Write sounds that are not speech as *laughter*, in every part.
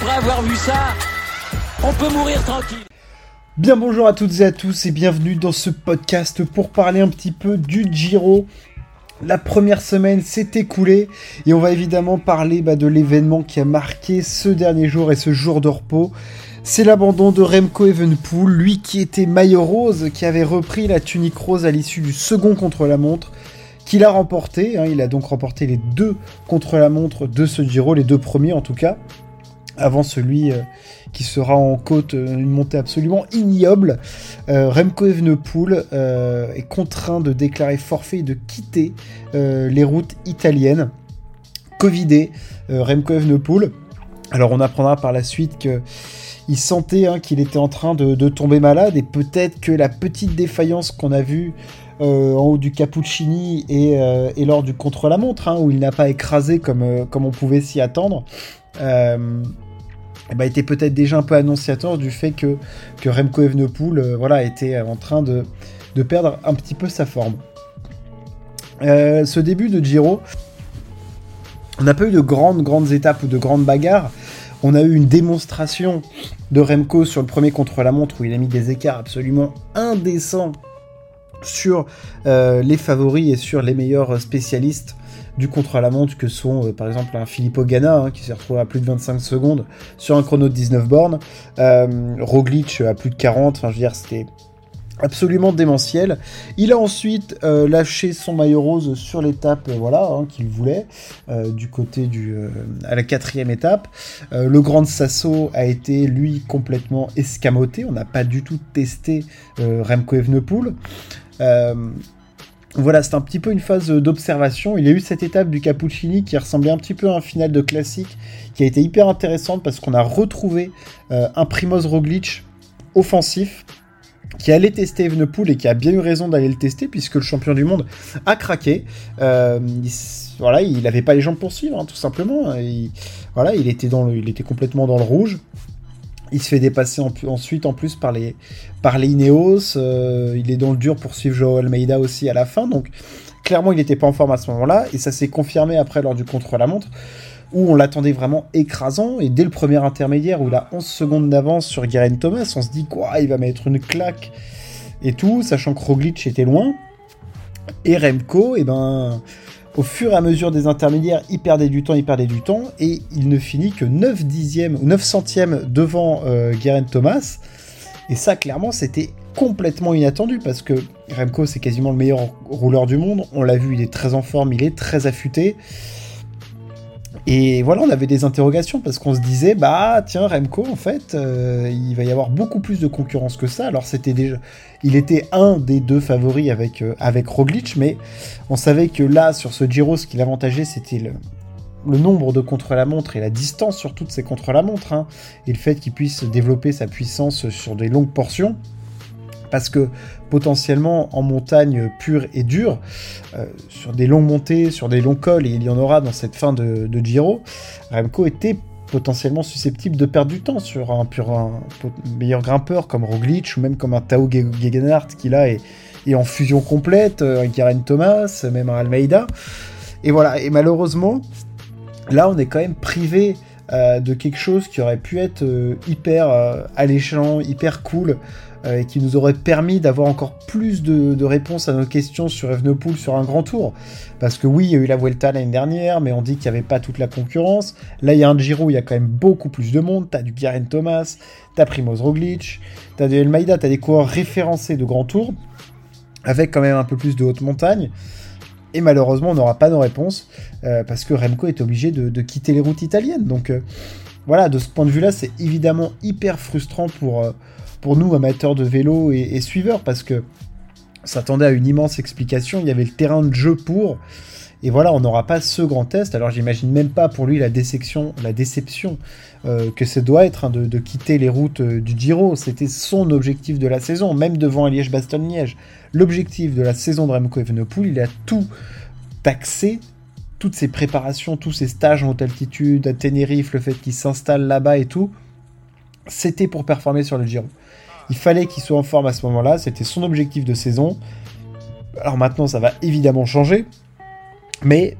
après avoir vu ça, on peut mourir tranquille. Bien bonjour à toutes et à tous et bienvenue dans ce podcast pour parler un petit peu du Giro. La première semaine s'est écoulée et on va évidemment parler bah, de l'événement qui a marqué ce dernier jour et ce jour de repos. C'est l'abandon de Remco Evenpool, lui qui était maillot rose, qui avait repris la tunique rose à l'issue du second contre-la-montre, qu'il a remporté. Hein. il a donc remporté les deux contre-la-montre de ce Giro, les deux premiers en tout cas, avant celui euh, qui sera en côte, euh, une montée absolument ignoble. Euh, Remco Evenepoel est contraint de déclarer forfait et de quitter les routes italiennes. Covidé, Remco Evenepoel. Alors on apprendra par la suite que il sentait hein, qu'il était en train de, tomber malade et peut-être que la petite défaillance qu'on a vue en haut du Cappuccini et, lors du contre-la-montre, hein, où il n'a pas écrasé comme, comme on pouvait s'y attendre, bah, était peut-être déjà un peu annonciateur du fait que, Remco Evenepoel voilà, était en train de, perdre un petit peu sa forme. ce début de Giro, on n'a pas eu de grandes, grandes étapes ou de grandes bagarres. On a eu une démonstration de Remco sur le premier contre-la-montre où il a mis des écarts absolument indécents sur euh, les favoris et sur les meilleurs spécialistes du contre-la-montre que sont euh, par exemple un Filippo Ganna hein, qui s'est retrouvé à plus de 25 secondes sur un chrono de 19 bornes, euh, Roglic à plus de 40, enfin je veux dire c'était absolument démentiel. Il a ensuite euh, lâché son maillot rose sur l'étape voilà hein, qu'il voulait du côté du à la quatrième étape. le Grand Sasso a été lui complètement escamoté. On n'a pas du tout testé Remco Evenepoel. Voilà, c'est un petit peu une phase d'observation. Il y a eu cette étape du Cappuccini qui ressemblait un petit peu à un final de classique, qui a été hyper intéressante parce qu'on a retrouvé un Primoz Roglic offensif, qui allait tester Evenepoel et qui a bien eu raison d'aller le tester puisque le champion du monde a craqué. Euh, il, voilà, il n'avait pas les jambes pour suivre, hein, tout simplement. Il, voilà, il était complètement dans le rouge. Il se fait dépasser ensuite en plus par les, par les Ineos. Euh, il est dans le dur pour suivre Joao Almeida aussi à la fin. Donc clairement, il n'était pas en forme à ce moment-là. Et ça s'est confirmé après lors du contre-la-montre où on l'attendait vraiment écrasant, et dès le premier intermédiaire, où il a 11 secondes d'avance sur Guerin Thomas, on se dit quoi, il va mettre une claque et tout, sachant que Roglic était loin. Et Remco, et eh ben, au fur et à mesure des intermédiaires, il perdait du temps, il perdait du temps, et il ne finit que 9 dixièmes ou 9 centièmes devant euh, Thomas. Et ça, clairement, c'était complètement inattendu parce que Remco, c'est quasiment le meilleur rouleur du monde. On l'a vu, il est très en forme, il est très affûté. Et voilà, on avait des interrogations parce qu'on se disait, bah tiens, Remco, en fait, euh, il va y avoir beaucoup plus de concurrence que ça. Alors c'était déjà, il était un des deux favoris avec euh, Roglic, mais on savait que là, sur ce Giro, ce qui l'avantageait, c'était le, le nombre de contre-la-montre et la distance sur toutes ces contre-la-montre, hein, et le fait qu'il puisse développer sa puissance sur des longues portions parce que potentiellement en montagne pure et dure, euh, sur des longues montées, sur des longs cols, et il y en aura dans cette fin de, Giro, Remco était potentiellement susceptible de perdre du temps sur un, pur, meilleur grimpeur comme Roglic ou même comme un Tao Gegenhardt qui là est, en fusion complète, un Karen Thomas, même un Almeida. Et voilà, et malheureusement, là on est quand même privé euh, de quelque chose qui aurait pu être euh, hyper alléchant, hyper cool euh, et qui nous aurait permis d'avoir encore plus de, réponses à nos questions sur Evenepoel sur un grand tour. Parce que oui, il y a eu la Vuelta l'année dernière, mais on dit qu'il n'y avait pas toute la concurrence. Là, il y a un Giro il y a quand même beaucoup plus de monde. T'as du Garen Thomas, t'as Primoz Roglic, t'as du El Maïda, t'as des coureurs référencés de grand tour, avec quand même un peu plus de haute montagne. Et malheureusement, on n'aura pas nos réponses, euh, parce que Remco est obligé de, quitter les routes italiennes. Donc euh, voilà, de ce point de vue-là, c'est évidemment hyper frustrant pour pour nous, amateurs de vélo et, suiveurs, parce que s'attendait à une immense explication, il y avait le terrain de jeu pour, et voilà, on n'aura pas ce grand test, alors j'imagine même pas pour lui la déception, la déception euh, que ça doit être hein, de, quitter les routes euh, du Giro, c'était son objectif de la saison, même devant Liège-Bastogne-Liège. L'objectif de la saison de Remco Evenepoel, il a tout taxé, toutes ses préparations, tous ses stages en haute altitude, à Tenerife, le fait qu'il s'installe là-bas et tout, c'était pour performer sur le Giro. Il fallait qu'il soit en forme à ce moment-là, c'était son objectif de saison. Alors maintenant, ça va évidemment changer, mais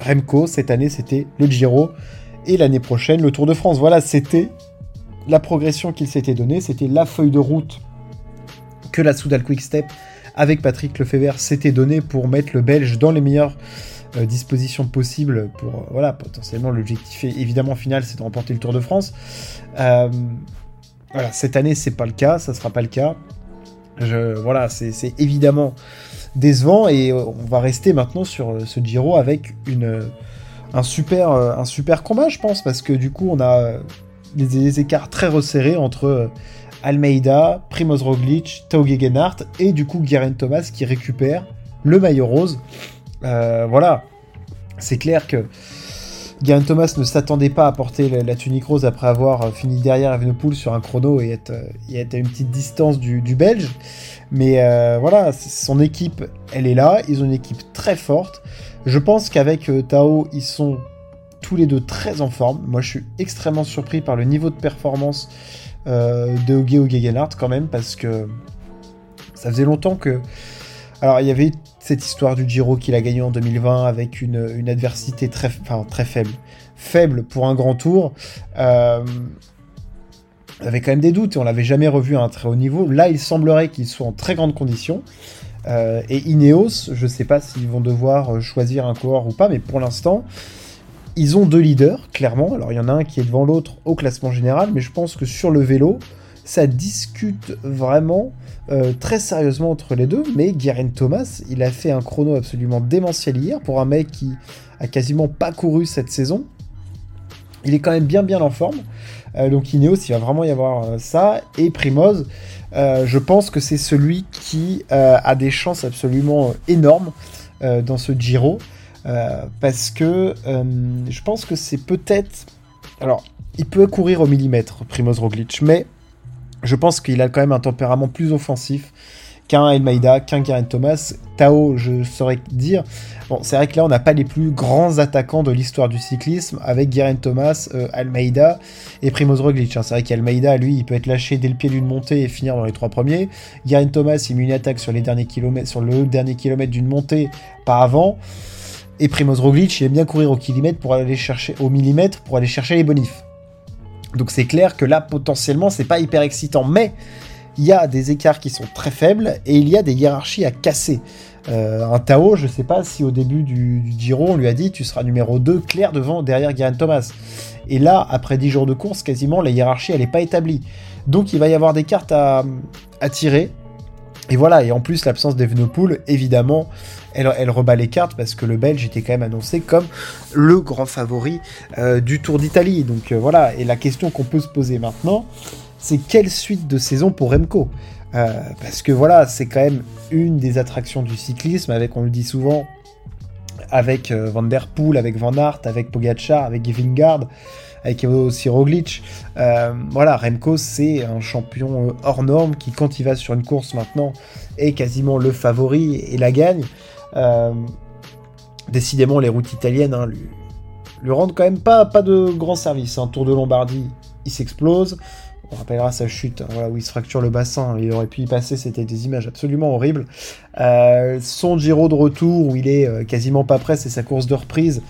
Remco, cette année, c'était le Giro, et l'année prochaine, le Tour de France. Voilà, c'était la progression qu'il s'était donnée, c'était la feuille de route que la Soudal Quick Step avec Patrick Lefebvre s'était donné pour mettre le Belge dans les meilleures euh, dispositions possibles pour, euh, voilà, potentiellement l'objectif évidemment final c'est de remporter le Tour de France. Euh, voilà, cette année c'est pas le cas, ça sera pas le cas. Je, voilà, c'est évidemment décevant et on va rester maintenant sur ce Giro avec une, un, super, un super combat je pense parce que du coup on a des, écarts très resserrés entre Almeida, Primoz Roglic, Tao Gegenhardt et du coup Guerin Thomas qui récupère le maillot rose. Euh, voilà, c'est clair que Guerin Thomas ne s'attendait pas à porter la, tunique rose après avoir euh, fini derrière Evenepoel sur un chrono et être, euh, à une petite distance du, Belge. Mais voilà, son équipe, elle est là. Ils ont une équipe très forte. Je pense qu'avec Tao, ils sont tous les deux très en forme. Moi, je suis extrêmement surpris par le niveau de performance euh, de Hugo Gegenhardt quand même, parce que ça faisait longtemps que. Alors, il y avait cette histoire du Giro qu'il a gagné en 2020 avec une, adversité très, faible. Faible pour un grand tour. Euh, on avait quand même des doutes et on l'avait jamais revu à un très haut niveau. Là, il semblerait qu'il soit en très grande condition. Euh, et Ineos, je ne sais pas s'ils vont devoir choisir un coureur ou pas, mais pour l'instant, ils ont deux leaders, clairement. Alors il y en a un qui est devant l'autre au classement général, mais je pense que sur le vélo, ça discute vraiment euh, très sérieusement entre les deux. Mais Guerin Thomas, il a fait un chrono absolument démentiel hier pour un mec qui a quasiment pas couru cette saison. Il est quand même bien bien en forme. Euh, donc Ineos, il va vraiment y avoir euh, ça. Et Primoz, je pense que c'est celui qui a des chances absolument énormes dans ce Giro. Parce que je pense que c'est peut-être. Alors, il peut courir au millimètre, Primoz Roglic, mais je pense qu'il a quand même un tempérament plus offensif qu'un Elmaida, qu'un Garen Thomas. Tao, je saurais dire. Bon, c'est vrai que là, on n'a pas les plus grands attaquants de l'histoire du cyclisme avec Garen Thomas, euh, Almeida et Primoz Roglic. Hein. C'est vrai qu'Almeida, lui, il peut être lâché dès le pied d'une montée et finir dans les trois premiers. Garen Thomas, il met une attaque sur, le dernier kilomètre d'une montée par avant. Et Primoz Roglic, il aime bien courir au kilomètre pour aller chercher au millimètre pour aller chercher les bonifs. Donc c'est clair que là potentiellement c'est pas hyper excitant, mais il y a des écarts qui sont très faibles et il y a des hiérarchies à casser. Euh, un Tao, je sais pas si au début du, Giro on lui a dit tu seras numéro 2 clair devant derrière Guerin Thomas. Et là, après 10 jours de course, quasiment la hiérarchie elle n'est pas établie. Donc il va y avoir des cartes à tirer. Et voilà, et en plus l'absence d'Evenepoel, évidemment, elle, rebat les cartes parce que le Belge était quand même annoncé comme le grand favori euh, du Tour d'Italie. Donc euh, voilà, et la question qu'on peut se poser maintenant, c'est quelle suite de saison pour Remco? Euh, Parce que voilà, c'est quand même une des attractions du cyclisme, avec, on le dit souvent, avec Van Der Poel, avec Van Aert, avec Pogacar, avec Vingard, avec aussi Roglic. voilà, Remco, c'est un champion hors norme qui, quand il va sur une course maintenant, est quasiment le favori et la gagne. Euh, décidément, les routes italiennes hein, lui, rendent quand même pas, de grand service. Un Tour de Lombardie, il s'explose. On rappellera sa chute, hein, où il se fracture le bassin. Il aurait pu y passer, c'était des images absolument horribles. Euh, son Giro de retour, où il est euh, quasiment pas prêt, c'est sa course de reprise.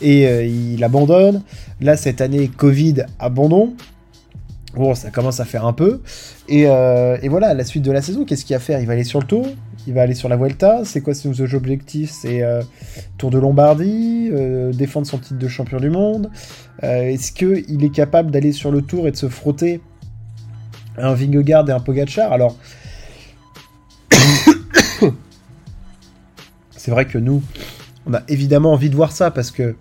Et il abandonne. Là, cette année, Covid, abandon. Bon, ça commence à faire un peu. Et, et voilà, la suite de la saison, qu'est-ce qu'il va faire? Il va aller sur le tour? Il va aller sur la Vuelta? C'est quoi ses objectifs C'est euh, Tour de Lombardie, euh, défendre son titre de champion du monde. Euh, est-ce qu'il est capable d'aller sur le Tour et de se frotter un Vingegaard et un Pogachar Alors, *coughs* c'est vrai que nous, on a évidemment envie de voir ça parce que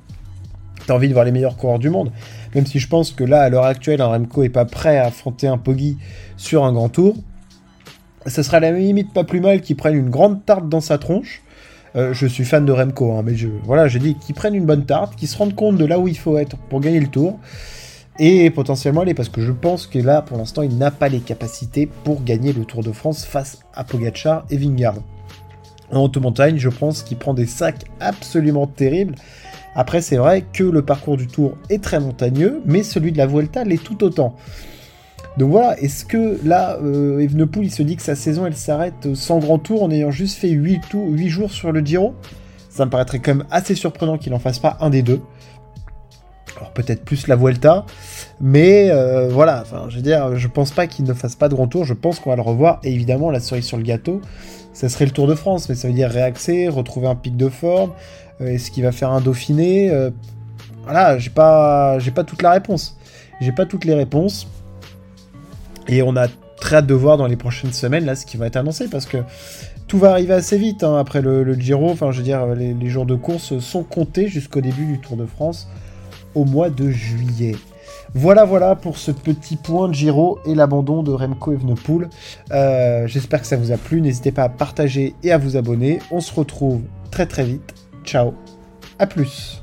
envie de voir les meilleurs coureurs du monde. Même si je pense que là, à l'heure actuelle, un Remco est pas prêt à affronter un Poggi sur un grand tour ce serait à la limite pas plus mal qu'ils prennent une grande tarte dans sa tronche. Euh, je suis fan de Remco, hein, mais je, voilà, j'ai dit qu'ils prennent une bonne tarte, qu'ils se rendent compte de là où il faut être pour gagner le tour, et potentiellement aller, parce que je pense que là, pour l'instant, il n'a pas les capacités pour gagner le Tour de France face à Pogacar et Vingard. En haute montagne, je pense qu'il prend des sacs absolument terribles. Après, c'est vrai que le parcours du Tour est très montagneux, mais celui de la Vuelta l'est tout autant. Donc voilà, est-ce que là, euh, Evenepoel, il se dit que sa saison, elle s'arrête sans grand tour en ayant juste fait 8, 8 jours sur le Giro? Ça me paraîtrait quand même assez surprenant qu'il en fasse pas un des deux. Alors peut-être plus la Vuelta, mais euh, voilà, enfin, je veux dire, je pense pas qu'il ne fasse pas de grand tour, je pense qu'on va le revoir, et évidemment, la cerise sur le gâteau, ça serait le Tour de France, mais ça veut dire réaxer, retrouver un pic de forme, euh, est-ce qu'il va faire un Dauphiné euh, Voilà, j'ai pas, j'ai pas toute la réponse. J'ai pas toutes les réponses, et on a très hâte de voir dans les prochaines semaines, là, ce qui va être annoncé, parce que tout va arriver assez vite hein, après le, Giro. Enfin, je veux dire, les, jours de course sont comptés jusqu'au début du Tour de France mois de juillet. Voilà, voilà pour ce petit point de Giro et l'abandon de Remco Evenepoel. Euh, J'espère que ça vous a plu. N'hésitez pas à partager et à vous abonner. On se retrouve très très vite. Ciao. À plus.